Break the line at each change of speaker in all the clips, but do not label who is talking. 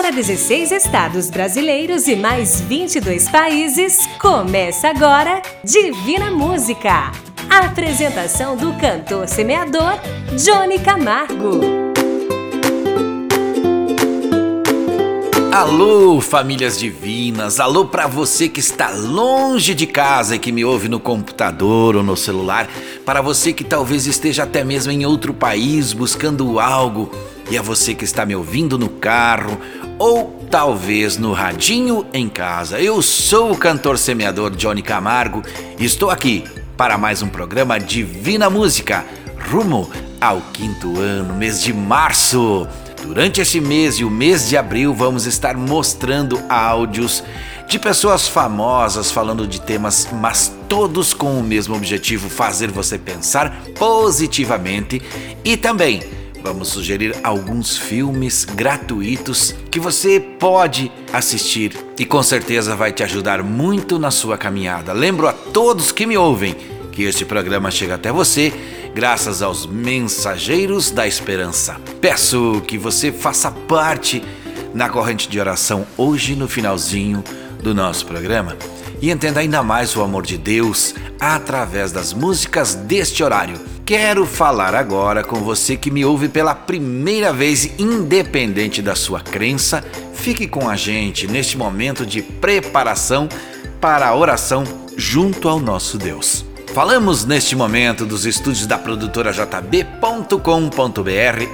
Para 16 estados brasileiros e mais 22 países, começa agora Divina Música. A apresentação do cantor semeador Johnny Camargo.
Alô, famílias divinas! Alô para você que está longe de casa e que me ouve no computador ou no celular, para você que talvez esteja até mesmo em outro país buscando algo, e a você que está me ouvindo no carro ou talvez no radinho em casa. Eu sou o cantor semeador Johnny Camargo e estou aqui para mais um programa Divina Música, rumo ao quinto ano, mês de março. Durante esse mês e o mês de abril, vamos estar mostrando áudios de pessoas famosas falando de temas, mas todos com o mesmo objetivo: fazer você pensar positivamente e também Vamos sugerir alguns filmes gratuitos que você pode assistir e com certeza vai te ajudar muito na sua caminhada. Lembro a todos que me ouvem que este programa chega até você graças aos Mensageiros da Esperança. Peço que você faça parte na corrente de oração hoje no finalzinho do nosso programa e entenda ainda mais o amor de Deus através das músicas deste horário. Quero falar agora com você que me ouve pela primeira vez, independente da sua crença. Fique com a gente neste momento de preparação para a oração junto ao nosso Deus. Falamos neste momento dos estúdios da produtora JB.com.br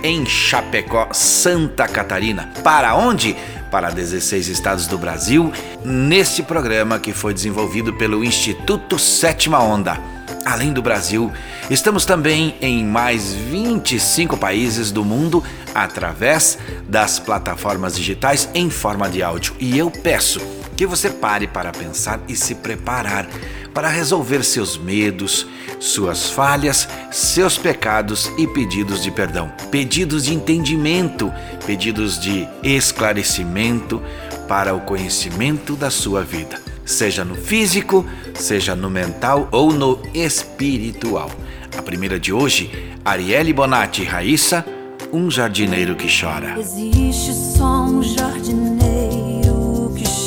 em Chapecó, Santa Catarina. Para onde? Para 16 estados do Brasil, neste programa que foi desenvolvido pelo Instituto Sétima Onda. Além do Brasil, estamos também em mais 25 países do mundo através das plataformas digitais em forma de áudio. E eu peço que você pare para pensar e se preparar para resolver seus medos, suas falhas, seus pecados e pedidos de perdão, pedidos de entendimento, pedidos de esclarecimento para o conhecimento da sua vida, seja no físico, seja no mental ou no espiritual. A primeira de hoje, Arielle Bonatti Raíssa, um jardineiro que chora.
Existe só um jardineiro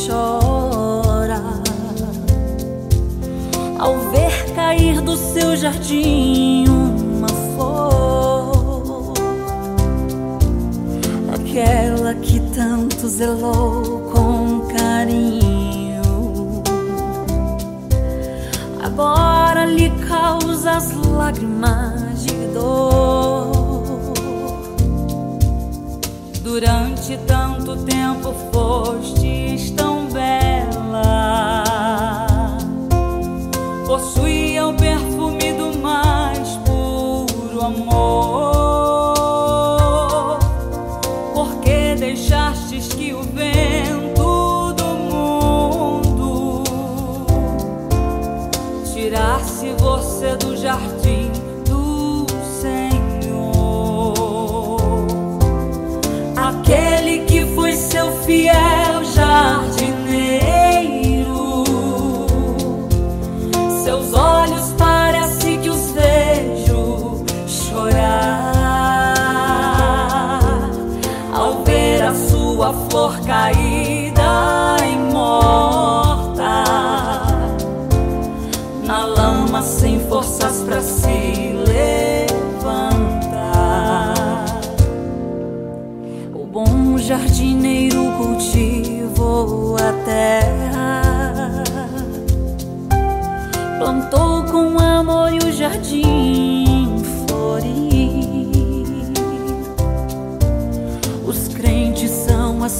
chora ao ver cair do seu jardim uma flor, aquela que tanto zelou com carinho, agora lhe causa as lágrimas de dor. Durante tanto tempo fostes tão bela possuía o perfume do mais puro amor. Porque deixastes que o vento do mundo tirasse você do jardim do Senhor? Aquele que foi seu fiel sua flor caída e morta na lama sem forças para se levantar. O bom jardineiro cultivou a terra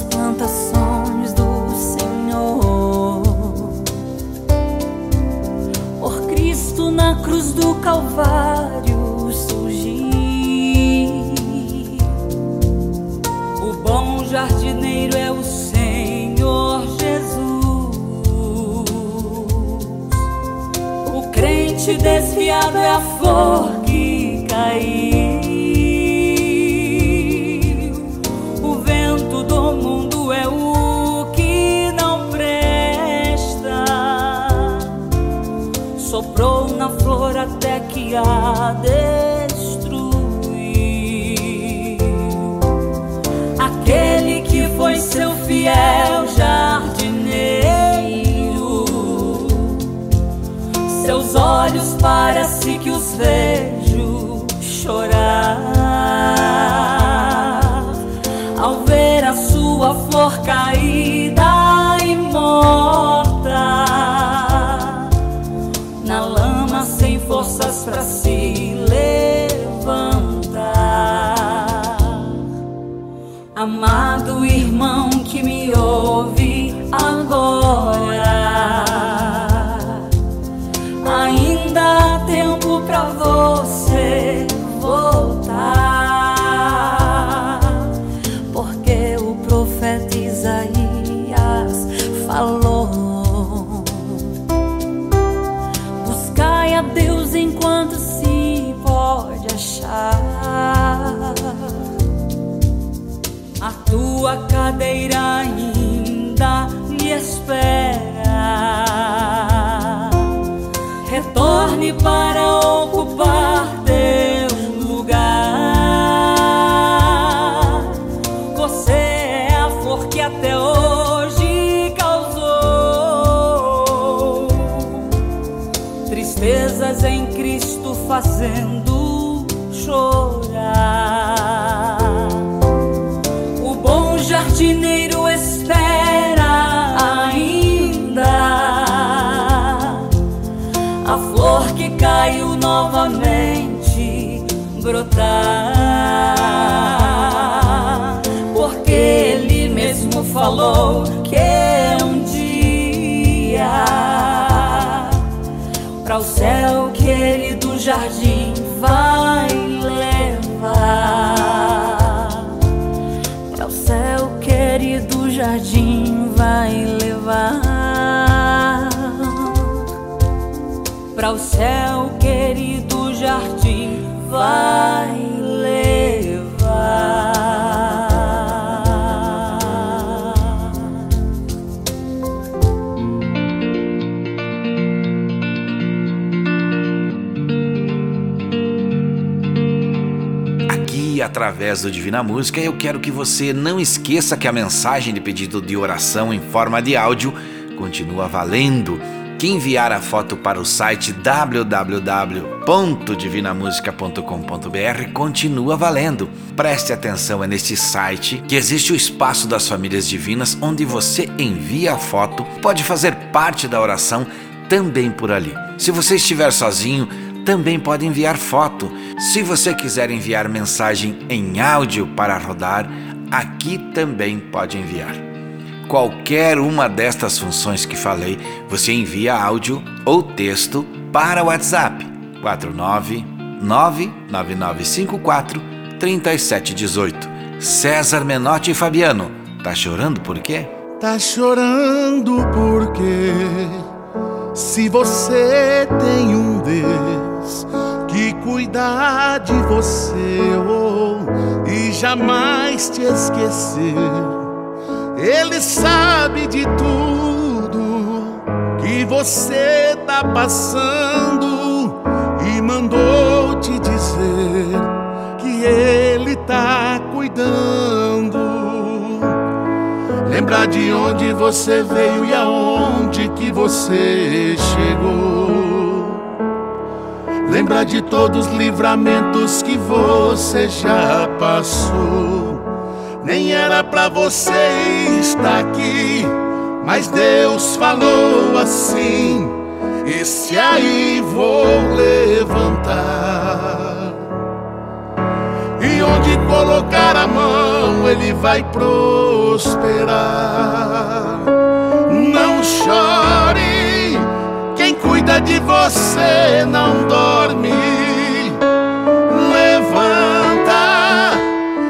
são as plantações do Senhor. Por Cristo na cruz do Calvário surgir. O bom jardineiro é o Senhor Jesus. crente desviado é a flor que caiu. flor até que a destruir. Aquele que foi seu fiel jardineiro, seus olhos parece que os vejo chorar ao ver a sua flor cair. Amado fazendo chorar. O bom jardineiro espera ainda a flor que caiu novamente brotar. Porque ele mesmo falou que um dia para o céu jardim vai levar. Para o céu querido jardim vai levar. Para o céu
através do Divina Música, eu quero que você não esqueça que a mensagem de pedido de oração em forma de áudio continua valendo. Que enviar a foto para o site www.divinamusica.com.br continua valendo. Preste atenção, é neste site que existe o espaço das famílias divinas, onde você envia a foto, pode fazer parte da oração também por ali. Se você estiver sozinho, também pode enviar foto. Se você quiser enviar mensagem em áudio para rodar, aqui também pode enviar. Qualquer uma destas funções que falei, você envia áudio ou texto para o WhatsApp 4999954 3718. César Menotti e Fabiano, tá chorando por quê?
Tá chorando porque se você tem um Deus que cuida de você oh, e jamais te esqueceu, Ele sabe de tudo que você tá passando e mandou te dizer que Ele tá cuidando. Lembrar de onde você veio e aonde que você chegou. Lembrar de todos os livramentos que você já passou. Nem era pra você estar aqui, mas Deus falou assim: Esse aí vou levantar. E onde colocar a mão, ele vai prosperar. Não chore, cuida de você não dorme. Levanta,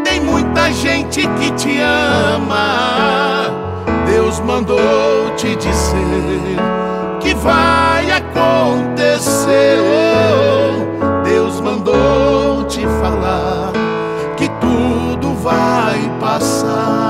tem muita gente que te ama. Deus mandou te dizer que vai acontecer. Deus mandou te falar que tudo vai passar.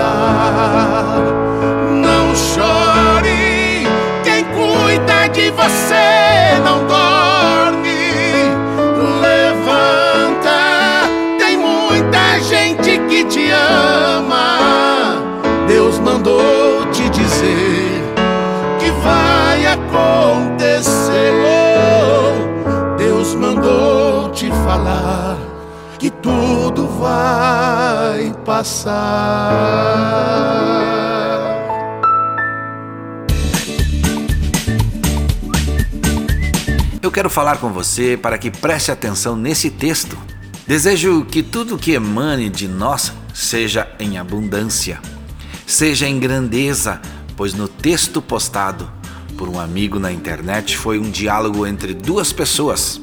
Passar.
Eu quero falar com você para que preste atenção nesse texto. Desejo que tudo que emane de nós seja em abundância, seja em grandeza, pois no texto postado por um amigo na internet foi um diálogo entre duas pessoas.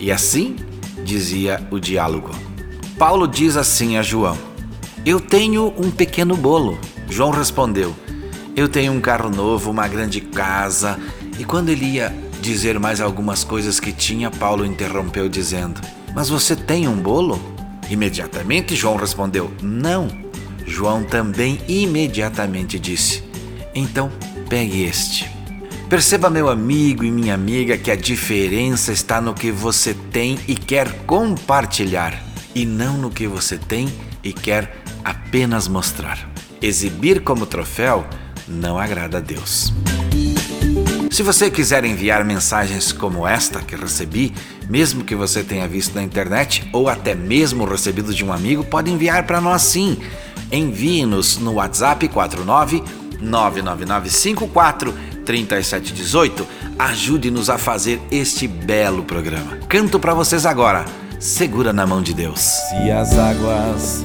E assim dizia o diálogo. Paulo diz assim a João: Eu tenho um pequeno bolo. João respondeu: Eu tenho um carro novo, uma grande casa. E quando ele ia dizer mais algumas coisas que tinha, Paulo interrompeu, dizendo: Mas você tem um bolo? Imediatamente João respondeu: Não. João também imediatamente disse: Então pegue este. Perceba, meu amigo e minha amiga, que a diferença está no que você tem e quer compartilhar, e não no que você tem e quer apenas mostrar. Exibir como troféu não agrada a Deus. Se você quiser enviar mensagens como esta que recebi, mesmo que você tenha visto na internet ou até mesmo recebido de um amigo, pode enviar para nós sim. Envie-nos no WhatsApp 49 99954 3718. Ajude-nos a fazer este belo programa. Canto para vocês agora. Segura na mão de Deus.
Se as águas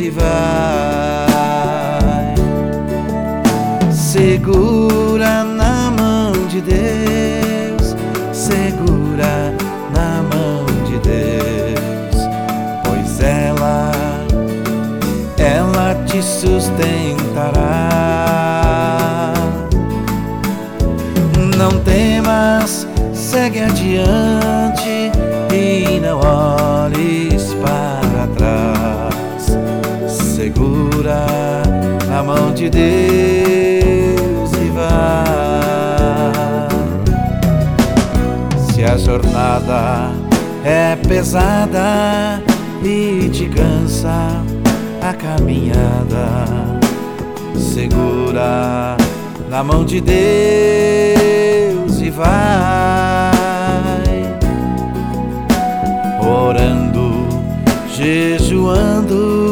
e vai. Segura na mão de Deus, segura na mão de Deus, pois ela, ela te sustentará. Não temas, segue adiante e não olhes mão de Deus e vai. Se a jornada é pesada e te cansa a caminhada, segura na mão de Deus e vai orando, jejuando,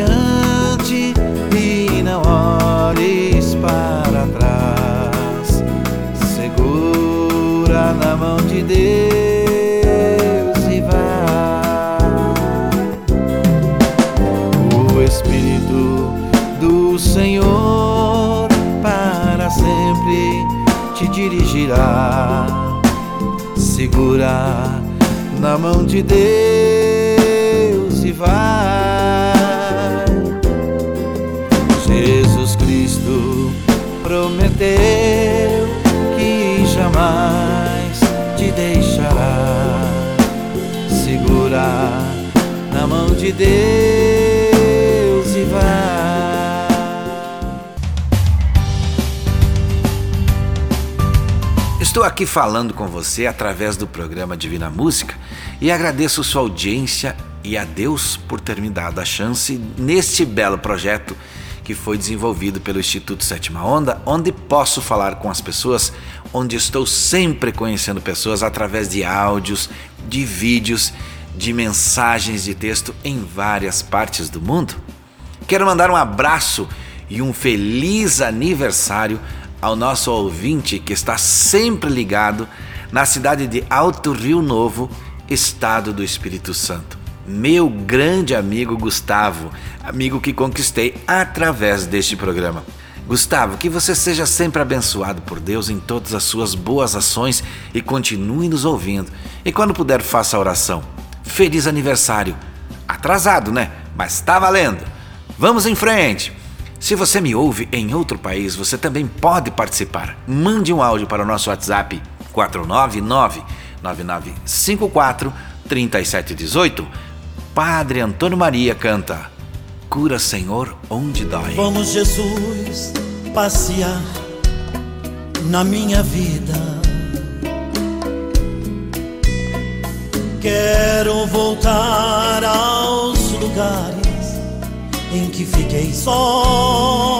Adiante e não olhes para trás. Segura na mão de Deus e vai. O Espírito do Senhor para sempre te dirigirá. Segura na mão de Deus e vai. De Deus e vai. Estou aqui falando com você através do programa Divina Música e agradeço sua audiência e a Deus por ter me dado a chance neste belo projeto que foi desenvolvido pelo Instituto Sétima Onda, onde posso falar com as pessoas, onde estou sempre conhecendo pessoas através de áudios, de vídeos, de mensagens de texto em várias partes do mundo. Quero mandar um abraço e um feliz aniversário ao nosso ouvinte que está sempre ligado na cidade de Alto Rio Novo, estado do Espírito Santo. Meu grande amigo Gustavo, amigo que conquistei através deste programa. Gustavo, que você seja sempre abençoado por Deus em todas as suas boas ações e continue nos ouvindo. E quando puder, faça a oração. Feliz aniversário! Atrasado, né? Mas tá valendo! Vamos em frente! Se você me ouve em outro país, você também pode participar. Mande um áudio para o nosso WhatsApp 499 9954 3718. Padre Antônio Maria canta: Cura, Senhor, onde dói.
Vamos, Jesus, passear na minha vida. Quero voltar aos lugares em que fiquei só.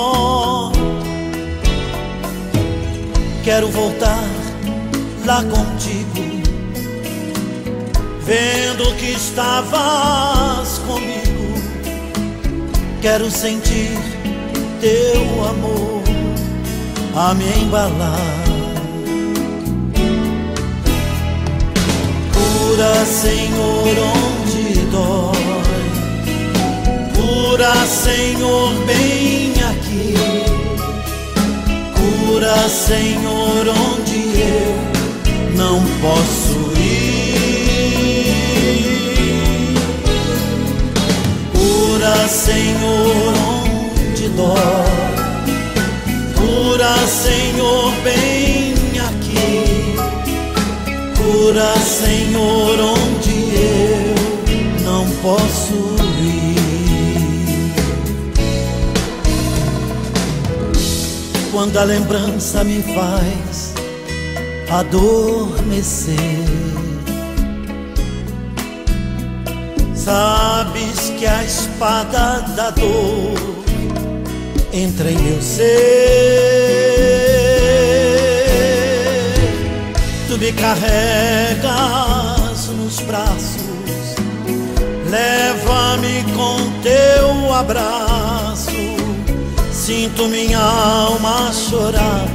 Quero voltar lá contigo, vendo que estavas comigo. Quero sentir teu amor a me embalar. Cura, Senhor, onde dói Cura, Senhor, bem aqui. Cura, Senhor, onde eu não posso quando a lembrança me faz adormecer. Sabes que a espada da dor entra em meu ser. Tu me carregas nos braços, leva-me com teu abraço Sinto minha alma chorar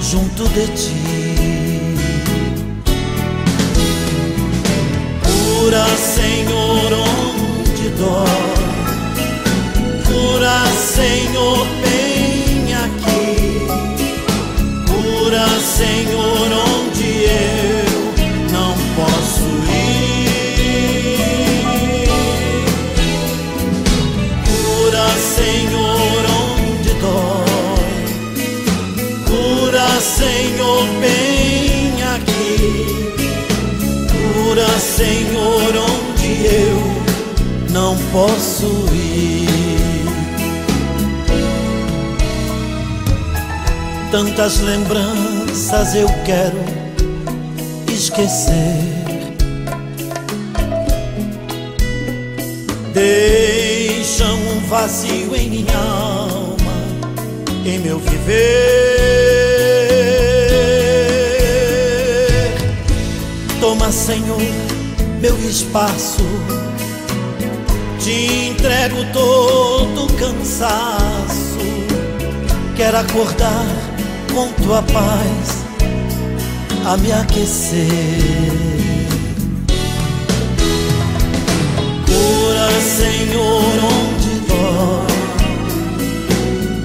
junto de ti. Cura, Senhor, onde dói. Cura, Senhor, bem aqui. Cura, Senhor, onde bem aqui. Cura, Senhor, onde eu não posso ir. Tantas lembranças eu quero esquecer. Deixam um vazio em minha alma, em meu viver. Senhor, meu espaço. Te entrego todo cansaço. Quero acordar com tua paz a me aquecer. Cura, Senhor, onde dói.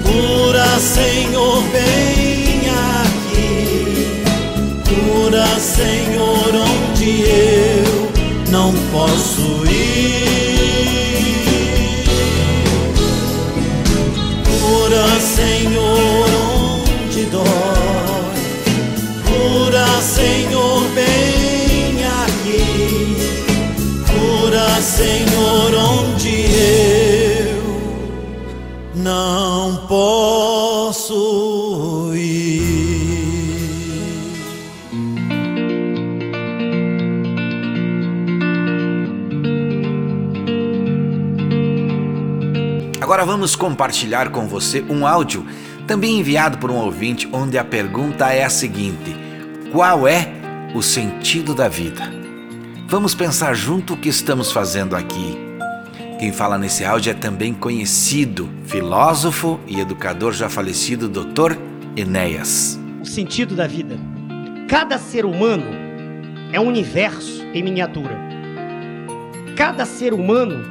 Cura, Senhor, bem aqui. Cura, Senhor, onde eu não posso ir. Cura, Senhor, onde dói. Cura, Senhor, bem aqui. Cura, Senhor, onde eu não
Agora vamos compartilhar com você um áudio também enviado por um ouvinte, onde a pergunta é a seguinte: Qual é o sentido da vida? Vamos pensar junto o que estamos fazendo aqui. Quem fala nesse áudio é também conhecido filósofo e educador já falecido Dr. Enéas.
O sentido da vida. Cada ser humano é um universo em miniatura. Cada ser humano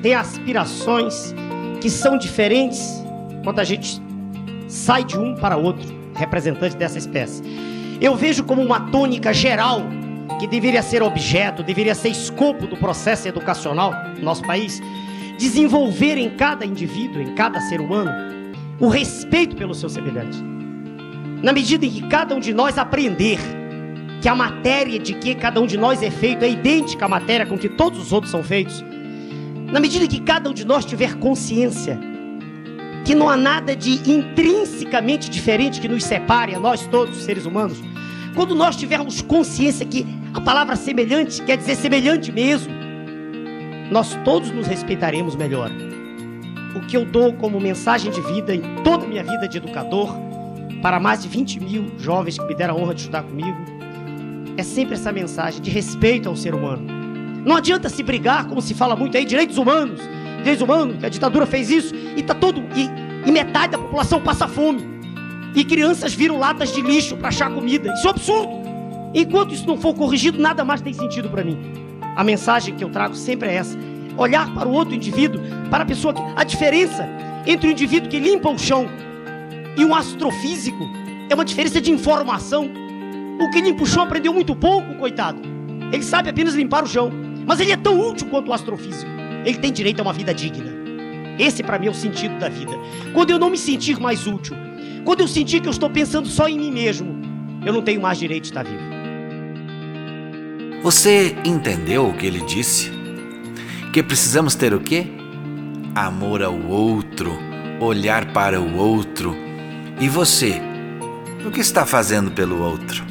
tem aspirações que são diferentes quando a gente sai de um para outro, representante dessa espécie. Eu vejo como uma tônica geral que deveria ser objeto, deveria ser escopo do processo educacional no nosso país, desenvolver em cada indivíduo, em cada ser humano, o respeito pelo seu semelhante. Na medida em que cada um de nós aprender que a matéria de que cada um de nós é feito é idêntica à matéria com que todos os outros são feitos, na medida que cada um de nós tiver consciência que não há nada de intrinsecamente diferente que nos separe a nós todos, seres humanos, quando nós tivermos consciência que a palavra semelhante quer dizer semelhante mesmo, nós todos nos respeitaremos melhor. O que eu dou como mensagem de vida em toda a minha vida de educador, para mais de 20 mil jovens que me deram a honra de estudar comigo, é sempre essa mensagem de respeito ao ser humano. Não adianta se brigar, como se fala muito aí, direitos humanos, direitos humanos, que a ditadura fez isso, e tá todo. E, e metade da população passa fome. E crianças viram latas de lixo para achar comida. Isso é um absurdo. Enquanto isso não for corrigido, nada mais tem sentido para mim. A mensagem que eu trago sempre é essa: olhar para o outro indivíduo, para a pessoa que. A diferença entre o indivíduo que limpa o chão e um astrofísico é uma diferença de informação. O que limpa o chão aprendeu muito pouco, coitado. Ele sabe apenas limpar o chão. Mas ele é tão útil quanto o astrofísico. Ele tem direito a uma vida digna. Esse para mim é o sentido da vida. Quando eu não me sentir mais útil, quando eu sentir que eu estou pensando só em mim mesmo, eu não tenho mais direito de estar vivo.
Você entendeu o que ele disse? Que precisamos ter o quê? Amor ao outro, olhar para o outro. E você? O que está fazendo pelo outro?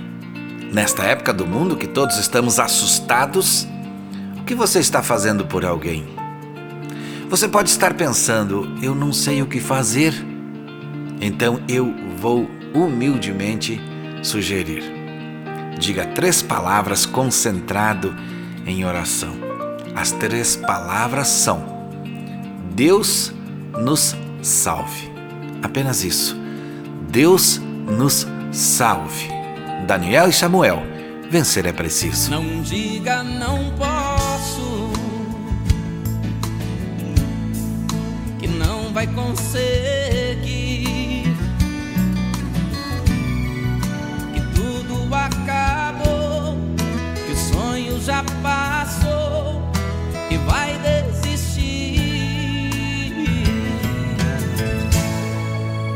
Nesta época do mundo que todos estamos assustados, que você está fazendo por alguém? Você pode estar pensando, eu não sei o que fazer. Então eu vou humildemente sugerir diga três palavras concentrado em oração. As três palavras são: Deus nos salve. Apenas isso. Deus nos salve. Daniel e Samuel, vencer é preciso.
Não diga não posso, que não vai conseguir. já passou e vai desistir.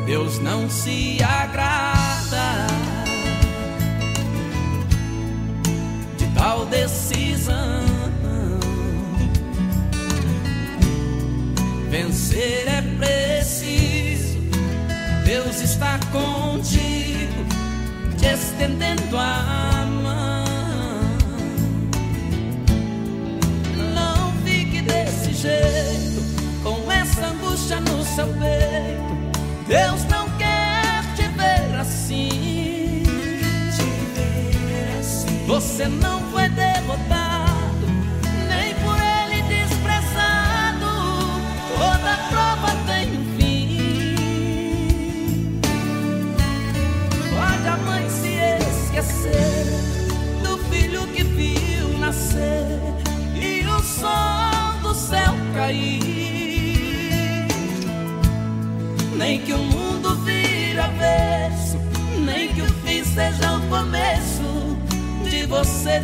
Deus não se agrada de tal decisão. Vencer é preciso, Deus está contigo, te estendendo a mão. jeito, com essa angústia no seu peito. Deus não quer te ver assim. Te ver assim. Você não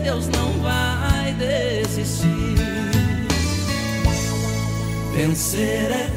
Deus não vai desistir. Vencer é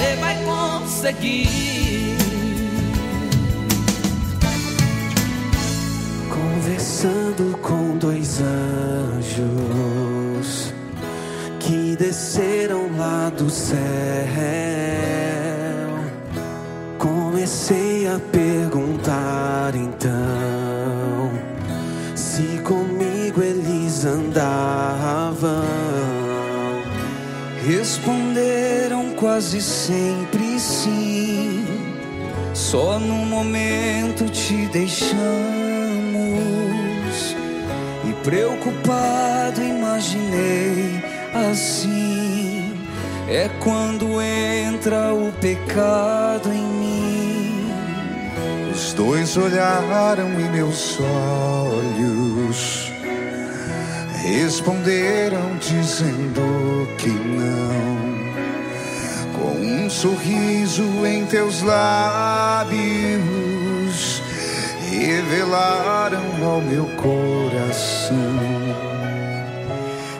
Você vai conseguir.
Conversando com dois anjos que desceram lá do céu, comecei a perguntar então se comigo eles andavam. Responderam quase sempre sim. Só no momento te deixamos e preocupado imaginei assim é quando entra o pecado em mim.
Os dois olharam em meus olhos, responderam dizendo que não. Com um sorriso em teus lábios, revelaram ao meu coração.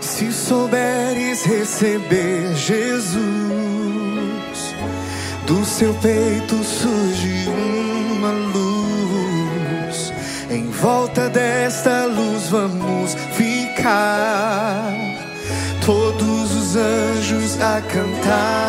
Se souberes receber Jesus, do seu peito surge uma luz. Em volta desta luz vamos ficar, todos os anjos a cantar.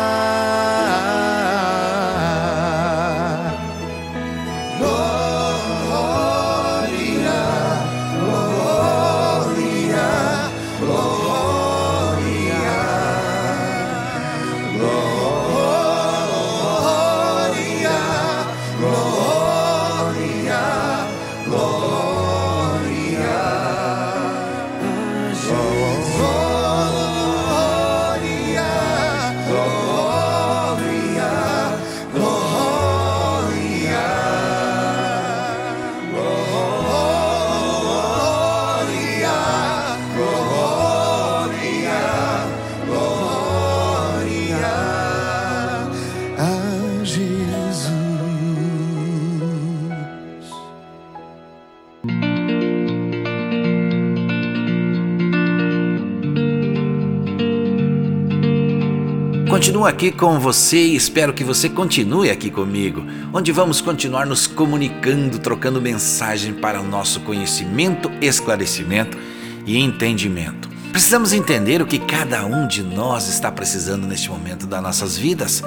Continuo aqui com você e espero que você continue aqui comigo, onde vamos continuar nos comunicando, trocando mensagem para o nosso conhecimento, esclarecimento e entendimento. Precisamos entender o que cada um de nós está precisando neste momento das nossas vidas.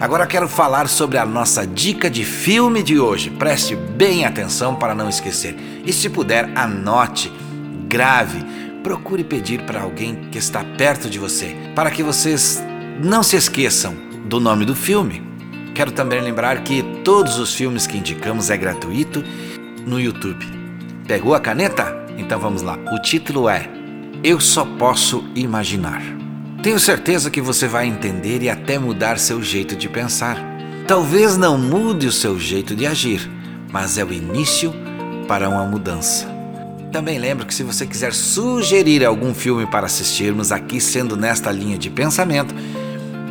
Agora quero falar sobre a nossa dica de filme de hoje. Preste bem atenção para não esquecer. E se puder, anote, grave, procure pedir para alguém que está perto de você, para que vocês não se esqueçam do nome do filme. Quero também lembrar que todos os filmes que indicamos é gratuito no YouTube. Pegou a caneta? Então vamos lá. O título é Eu Só Posso Imaginar. Tenho certeza que você vai entender e até mudar seu jeito de pensar. Talvez não mude o seu jeito de agir, mas é o início para uma mudança. Também lembro que se você quiser sugerir algum filme para assistirmos aqui, sendo nesta linha de pensamento,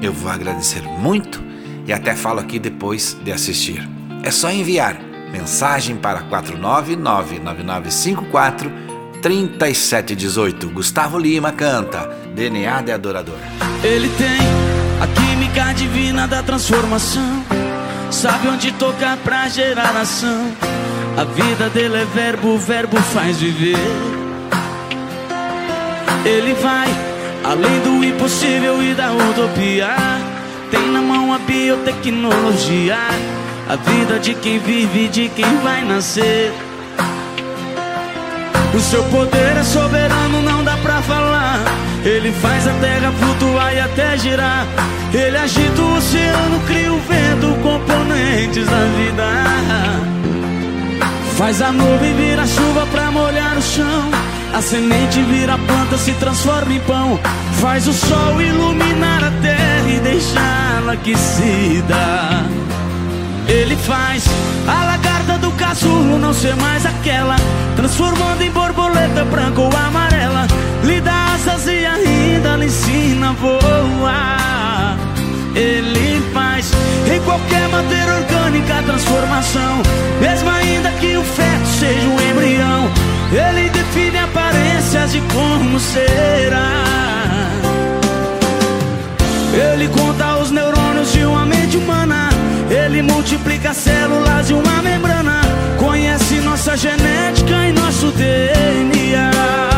eu vou agradecer muito e até falo aqui depois de assistir. É só enviar mensagem para 4999954 3718. Gustavo Lima canta DNA de Adorador.
Ele tem a química divina da transformação. Sabe onde tocar pra gerar ação. A vida dele é verbo, o verbo faz viver. Ele vai além do impossível e da utopia. Tem na mão a biotecnologia. A vida de quem vive e de quem vai nascer. O seu poder é soberano, não dá pra falar. Ele faz a terra flutuar e até girar. Ele agita o oceano, cria o vento, componentes da vida. Faz a nuvem virar chuva pra molhar o chão. A semente vira planta, se transforma em pão. Faz o sol iluminar a terra e deixá-la aquecida. Ele faz a lagarta do casulo não ser mais aquela, transformando em borboleta branca ou amarela. Lhe dá asas e ainda lhe ensina a voar. Ele faz em qualquer matéria orgânica a transformação, mesmo ainda que o feto seja um embrião. Ele define aparências de como será. Ele conta os neurônios de uma mente humana. Ele multiplica células de uma membrana. Conhece nossa genética e nosso DNA.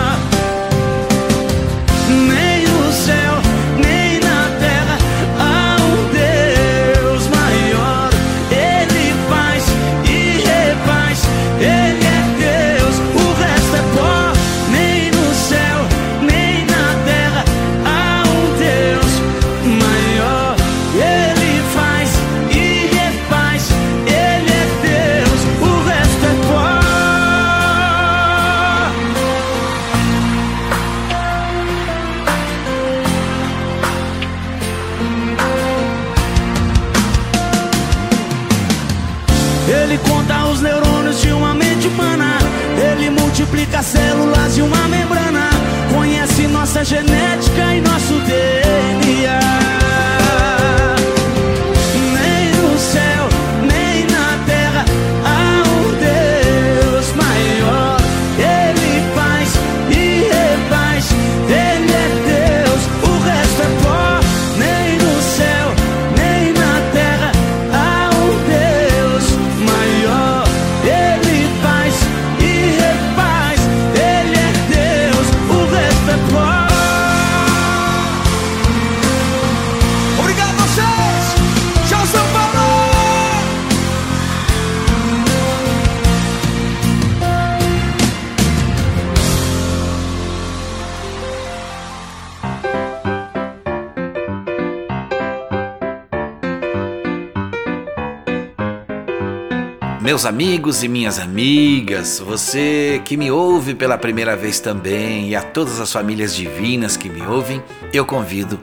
Meus amigos e minhas amigas, você que me ouve pela primeira vez também e a todas as famílias divinas que me ouvem, eu convido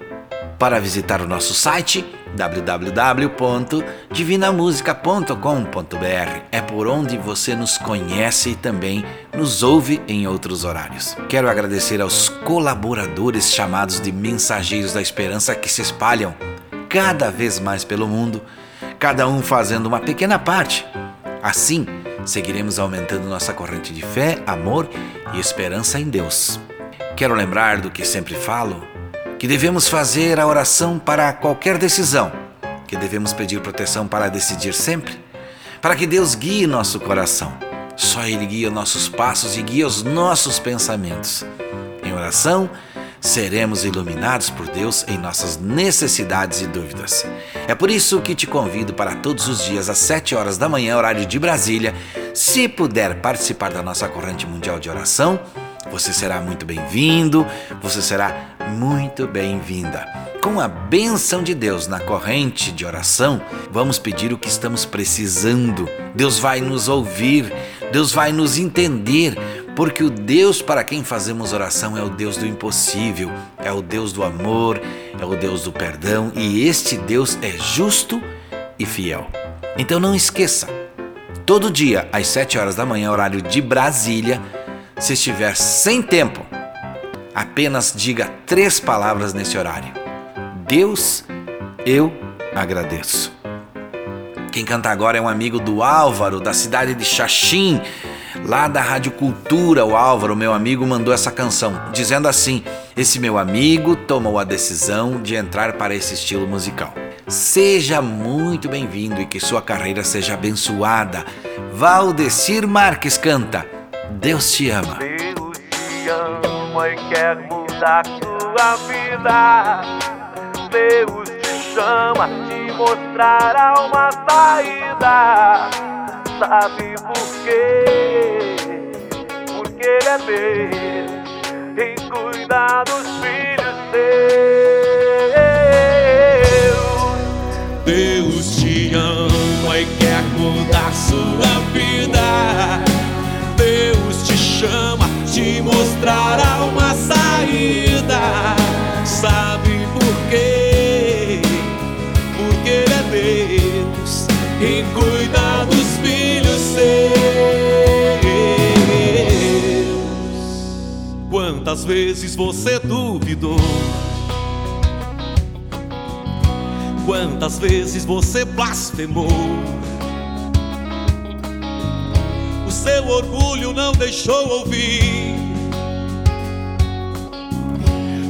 para visitar o nosso site www.divinamusica.com.br. É por onde você nos conhece e também nos ouve em outros horários. Quero agradecer aos colaboradores chamados de Mensageiros da Esperança que se espalham cada vez mais pelo mundo, cada um fazendo uma pequena parte. Assim, seguiremos aumentando nossa corrente de fé, amor e esperança em Deus. Quero lembrar do que sempre falo, que devemos fazer a oração para qualquer decisão, que devemos pedir proteção para decidir sempre, para que Deus guie nosso coração. Só Ele guia nossos passos e guia os nossos pensamentos. Em oração, seremos iluminados por Deus em nossas necessidades e dúvidas. É por isso que te convido para todos os dias às 7 horas da manhã, horário de Brasília, se puder participar da nossa corrente mundial de oração, Você será muito bem-vindo, você será muito bem-vinda. Com a bênção de Deus na corrente de oração, vamos pedir o que estamos precisando. Deus vai nos ouvir, Deus vai nos entender, porque o Deus para quem fazemos oração é o Deus do impossível, é o Deus do amor, é o Deus do perdão e este Deus é justo e fiel. Então não esqueça, todo dia às 7 horas da manhã, horário de Brasília, se estiver sem tempo, apenas diga três palavras nesse horário: Deus, eu agradeço. Quem canta agora é um amigo do Álvaro, da cidade de Xaxim, lá da Rádio Cultura. O Álvaro, meu amigo, mandou essa canção, dizendo assim: Esse meu amigo tomou a decisão de entrar para esse estilo musical. Seja muito bem-vindo e que sua carreira seja abençoada. Valdecir Marques canta. Deus te ama.
Deus te ama e quer mudar sua vida. Deus te chama, te mostrará uma saída. Sabe por quê? Ele é Deus e cuida dos filhos seus. Deus te ama e quer mudar sua vida. Deus te chama, te mostrará uma saída. Sabe por quê? Porque Ele é Deus e cuida Quantas vezes você duvidou? Quantas vezes você blasfemou? O seu orgulho não deixou ouvir.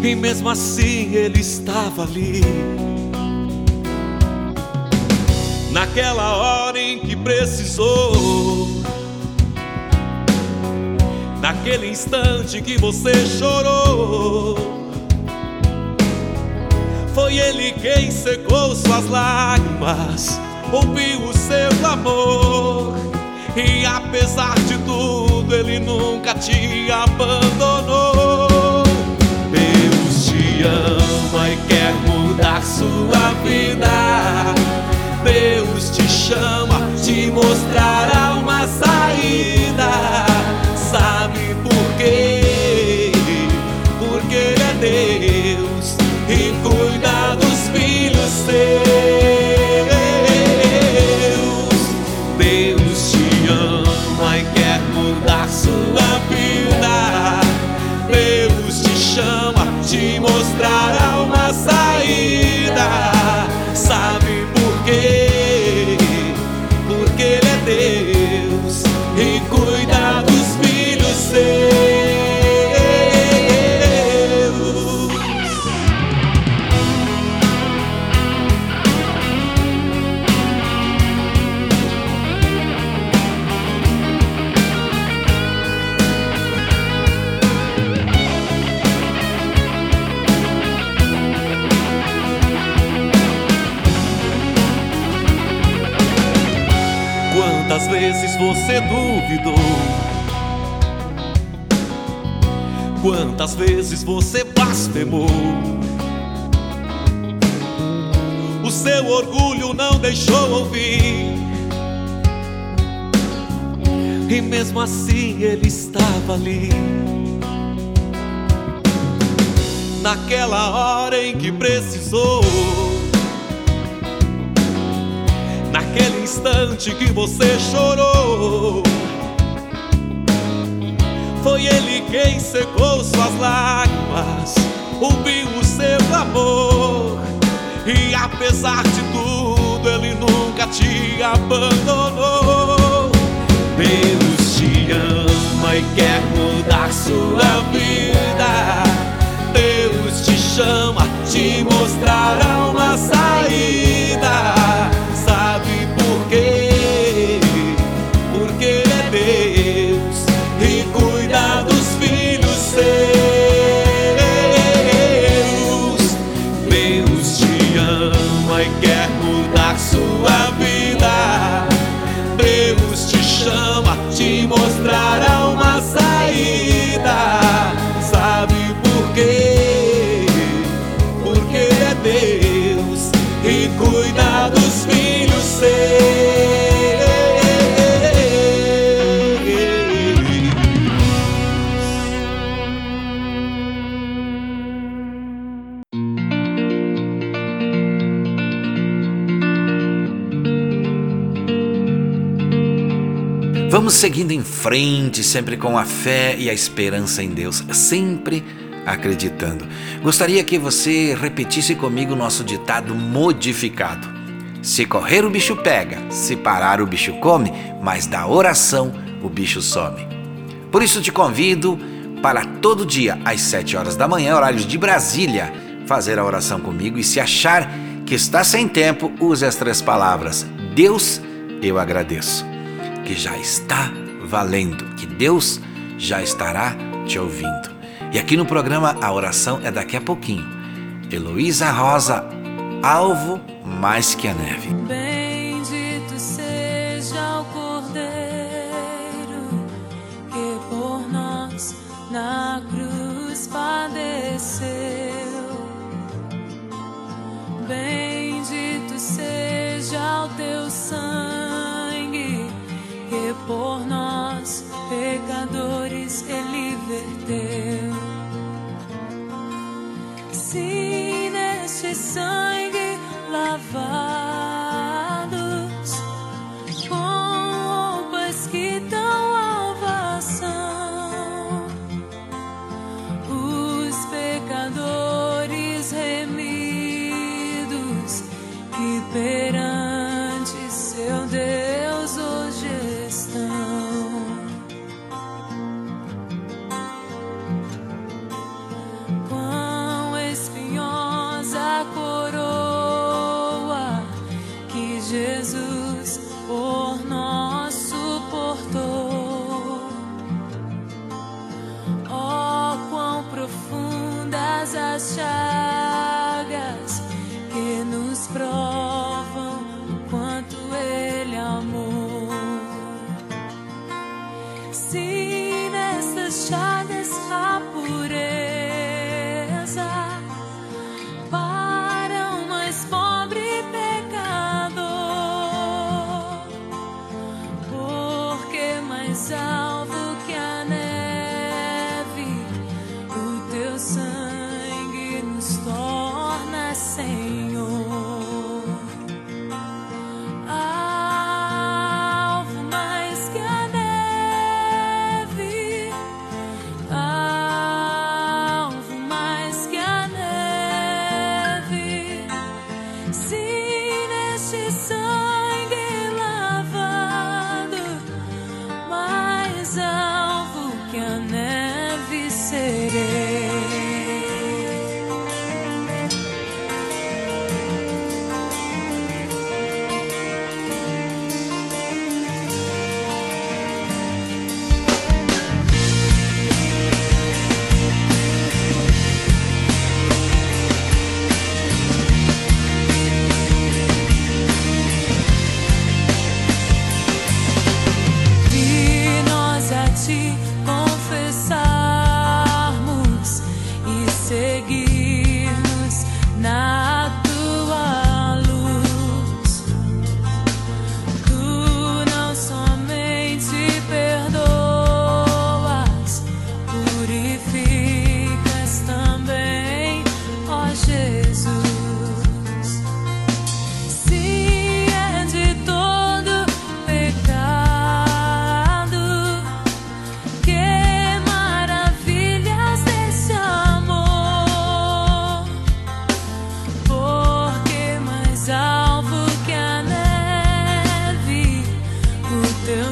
E mesmo assim ele estava ali. Naquela hora em que precisou. Naquele instante que você chorou. Foi ele quem secou suas lágrimas, ouviu o seu clamor. E apesar de tudo, ele nunca te abandonou. Quantas vezes você blasfemou? O seu orgulho não deixou ouvir. E mesmo assim ele estava ali. Naquela hora em que precisou. Naquele instante que você chorou, quem secou suas lágrimas, ouviu o seu clamor, e apesar de tudo, Ele nunca te abandonou. Deus te ama e quer mudar sua vida. Deus te chama, te mostrará uma saída.
Vamos seguindo em frente, sempre com a fé e a esperança em Deus, sempre acreditando. Gostaria que você repetisse comigo o nosso ditado modificado. Se correr, o bicho pega, se parar, o bicho come, mas da oração o bicho some. Por isso te convido para todo dia, às 7 horas da manhã, horários de Brasília, fazer a oração comigo e se achar que está sem tempo, use as três palavras: Deus, eu agradeço que já está valendo, que Deus já estará te ouvindo. E aqui no programa a oração é daqui a pouquinho. Heloísa Rosa, alvo mais que a neve.
Que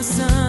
sun.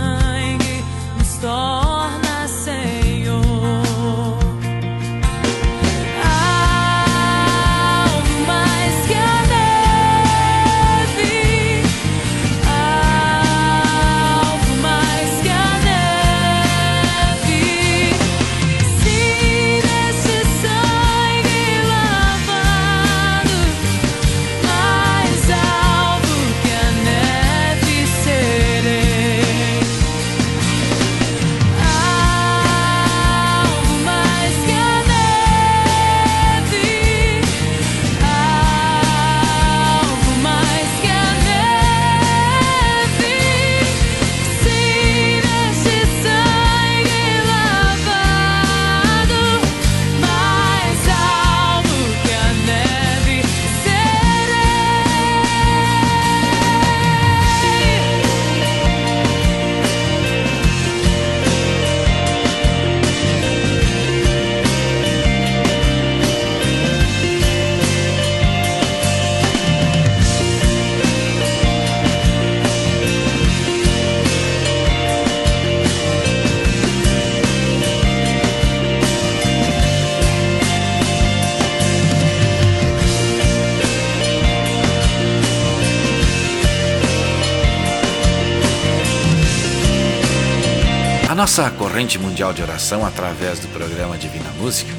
Corrente mundial de oração através do programa Divina Música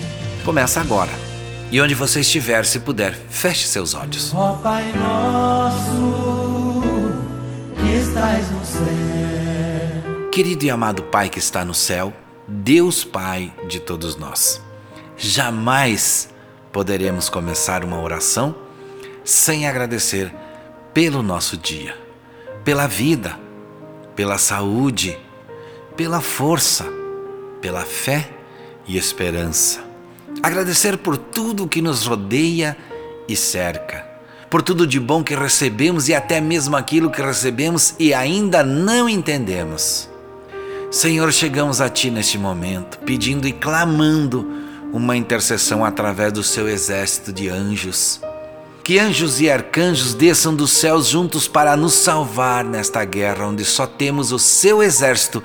começa agora. E onde você estiver, se puder, feche seus olhos.
Ó Pai nosso, que estás no céu.
Querido e amado Pai que está no céu, Deus Pai de todos nós. Jamais poderemos começar uma oração sem agradecer pelo nosso dia, pela vida, pela saúde, pela força, pela fé e esperança. Agradecer por tudo que nos rodeia e cerca, por tudo de bom que recebemos e até mesmo aquilo que recebemos e ainda não entendemos. Senhor, chegamos a Ti neste momento, pedindo e clamando uma intercessão através do Seu exército de anjos. Que anjos e arcanjos desçam dos céus juntos para nos salvar nesta guerra onde só temos o Seu exército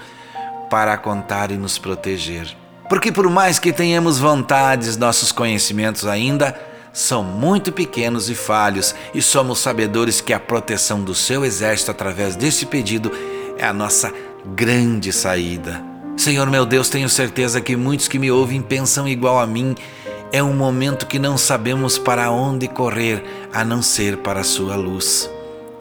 para contar e nos proteger. Porque, por mais que tenhamos vontades, nossos conhecimentos ainda são muito pequenos e falhos, e somos sabedores que a proteção do Seu exército através desse pedido é a nossa grande saída. Senhor meu Deus, tenho certeza que muitos que me ouvem pensam igual a mim. É um momento que não sabemos para onde correr a não ser para a Sua luz.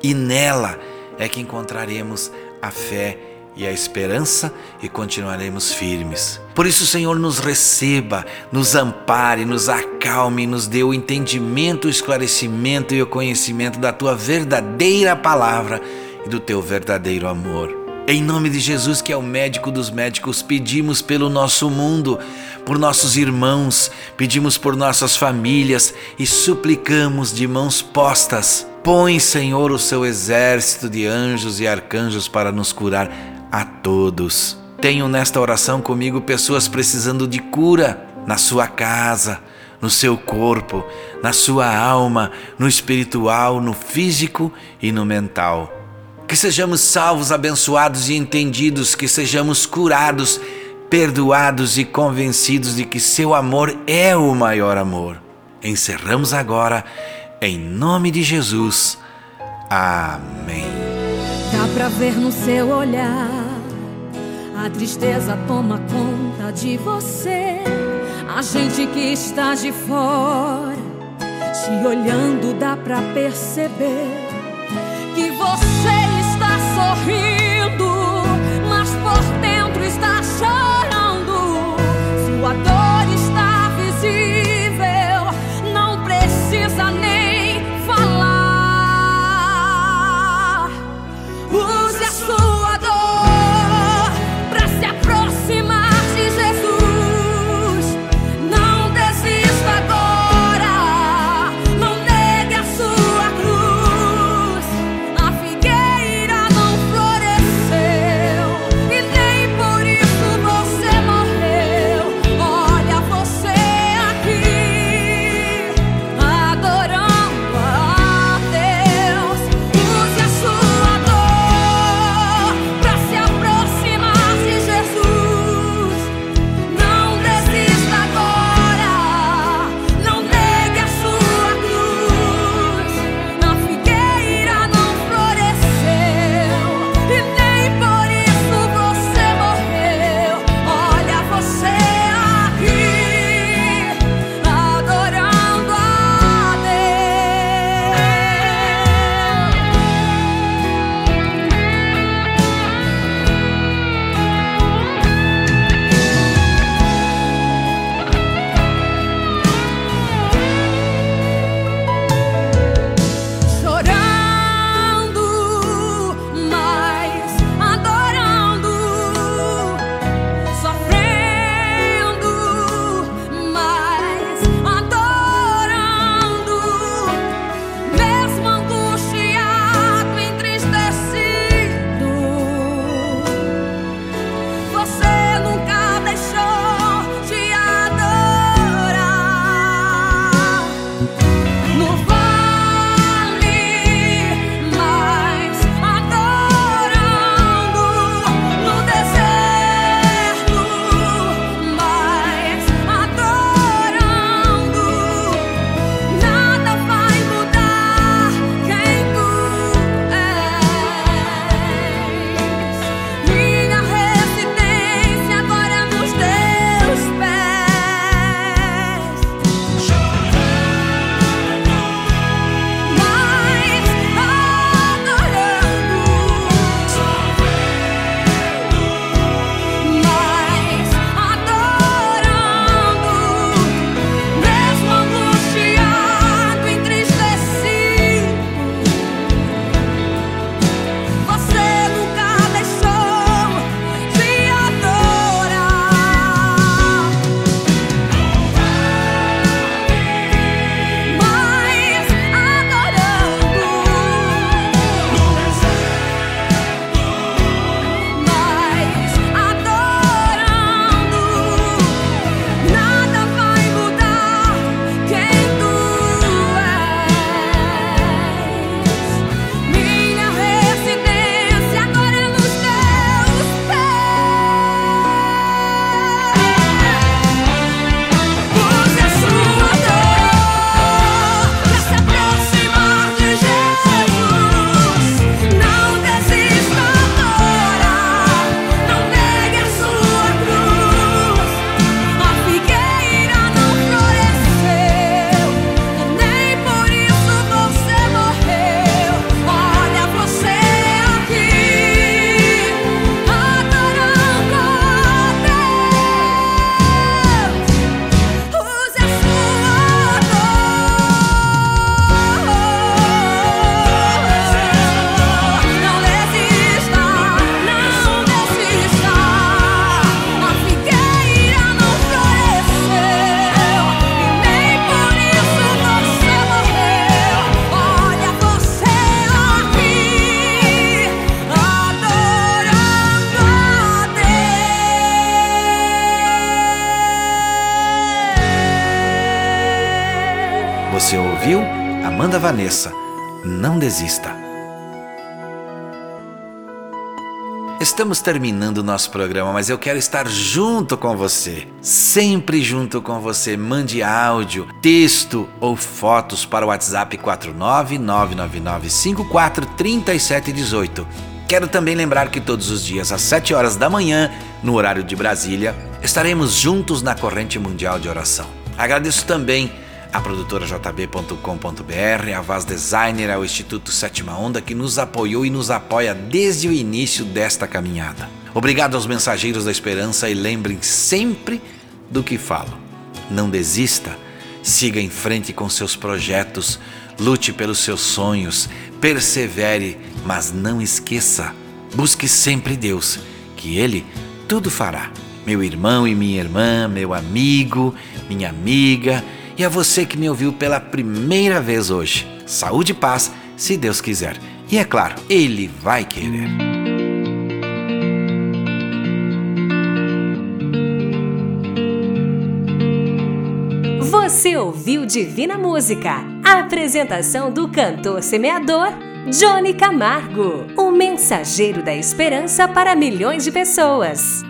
E nela é que encontraremos a fé e a esperança e continuaremos firmes. Por isso, Senhor, nos receba, nos ampare, nos acalme, nos dê o entendimento, o esclarecimento e o conhecimento da tua verdadeira palavra e do teu verdadeiro amor. Em nome de Jesus, que é o médico dos médicos, pedimos pelo nosso mundo, por nossos irmãos, pedimos por nossas famílias e suplicamos de mãos postas. Põe, Senhor, o seu exército de anjos e arcanjos para nos curar a todos. Tenho nesta oração comigo pessoas precisando de cura na sua casa, no seu corpo, na sua alma, no espiritual, no físico e no mental. Que sejamos salvos, abençoados e entendidos, que sejamos curados, perdoados e convencidos de que seu amor é o maior amor. Encerramos agora, em nome de Jesus. Amém.
Dá pra ver no seu olhar, a tristeza toma conta de você. A gente que está de fora, te olhando, dá pra perceber que você está sorrindo, mas por dentro está chorando.
Você ouviu? Amanda Vanessa. Não desista. Estamos terminando nosso programa, mas eu quero estar junto com você. Sempre junto com você. Mande áudio, texto ou fotos para o WhatsApp 49999543718. Quero também lembrar que todos os dias, às 7 horas da manhã, no horário de Brasília, estaremos juntos na corrente mundial de oração. Agradeço também a produtora jb.com.br, a Vaz Designer, ao Instituto Sétima Onda que nos apoiou e nos apoia desde o início desta caminhada. Obrigado aos mensageiros da esperança e lembrem sempre do que falo. Não desista, siga em frente com seus projetos, lute pelos seus sonhos, persevere, mas não esqueça, busque sempre Deus, que Ele tudo fará. Meu irmão e minha irmã, meu amigo, minha amiga, e a você que me ouviu pela primeira vez hoje. Saúde e paz, se Deus quiser. E é claro, Ele vai querer.
Você ouviu Divina Música, a apresentação do cantor semeador Johnny Camargo, o mensageiro da esperança para milhões de pessoas.